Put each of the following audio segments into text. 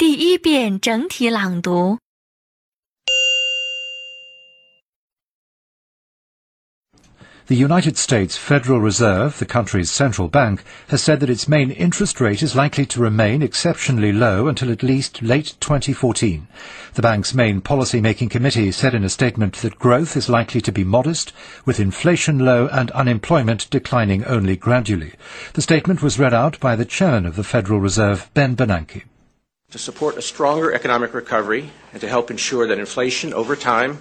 第一遍整体朗读。 The United States Federal Reserve, the country's central bank, has said that its main interest rate is likely to remain exceptionally low until at least late 2014. The bank's main policy-making committee said in a statement that growth is likely to be modest, with inflation low and unemployment declining only gradually. The statement was read out by the chairman of the Federal Reserve, Ben Bernanke. To support a stronger economic recovery and to help ensure that inflation over time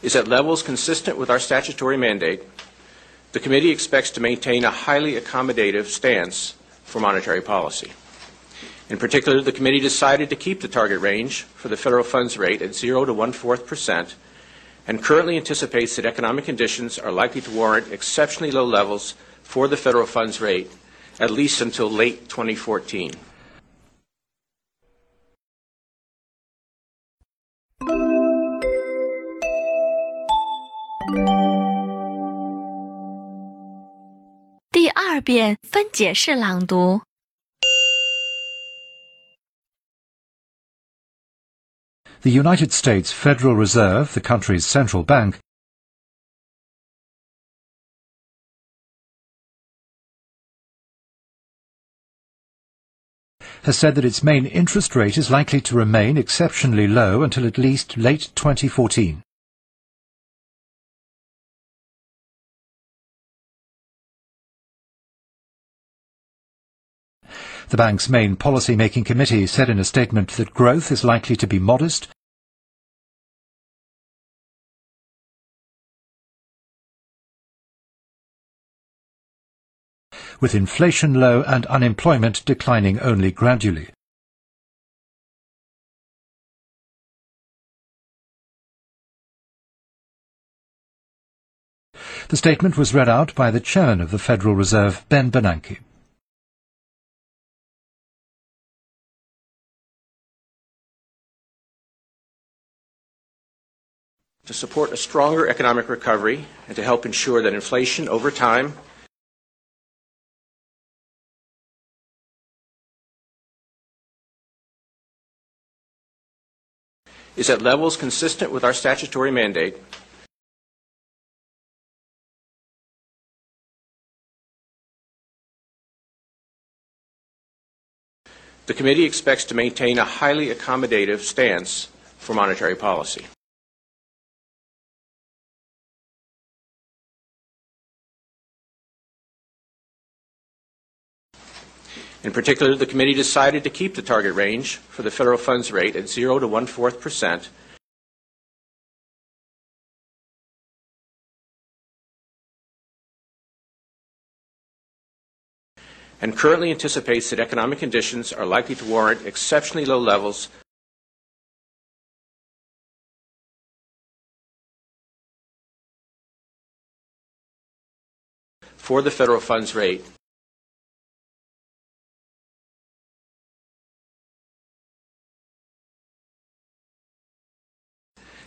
is at levels consistent with our statutory mandate, the committee expects to maintain a highly accommodative stance for monetary policy. In particular, the committee decided to keep the target range for the federal funds rate at 0 to 1 4 percent and currently anticipates that economic conditions are likely to warrant exceptionally low levels for the federal funds rate at least until late 2014. 第二遍分解式朗读。 The United States Federal Reserve, the country's central bank, has said that its main interest rate is likely to remain exceptionally low until at least late 2014. The bank's main policy-making committee said in a statement that growth is likely to be modest, with inflation low and unemployment declining only gradually. The statement was read out by the chairman of the Federal Reserve, Ben Bernanke. To support a stronger economic recovery and to help ensure that inflation over time is at levels consistent with our statutory mandate, the committee expects to maintain a highly accommodative stance for monetary policy. In particular, the committee decided to keep the target range for the federal funds rate at 0 to 1 4 percent. And currently anticipates that economic conditions are likely to warrant exceptionally low levels for the federal funds rate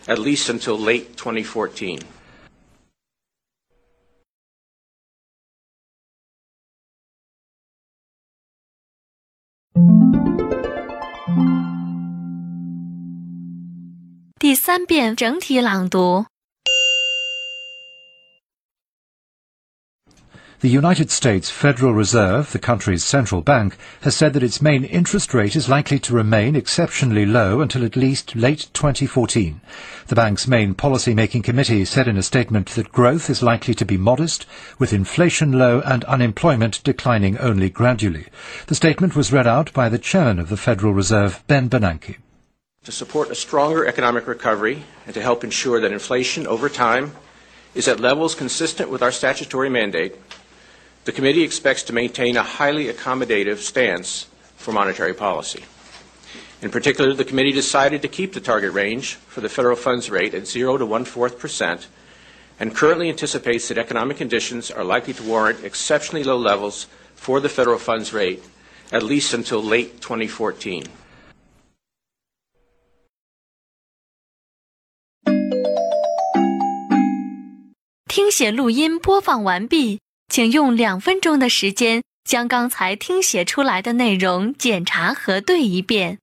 at least until late 2014. The United States Federal Reserve, the country's central bank, has said that its main interest rate is likely to remain exceptionally low until at least late 2014. The bank's main policy-making committee said in a statement that growth is likely to be modest, with inflation low and unemployment declining only gradually. The statement was read out by the chairman of the Federal Reserve, Ben Bernanke. To support a stronger economic recovery and to help ensure that inflation over time is at levels consistent with our statutory mandate, the committee expects to maintain a highly accommodative stance for monetary policy. In particular, the committee decided to keep the target range for the federal funds rate at 0 to 1 4 percent and currently anticipates that economic conditions are likely to warrant exceptionally low levels for the federal funds rate at least until late 2014. 请用两分钟的时间将刚才听写出来的内容检查核对一遍。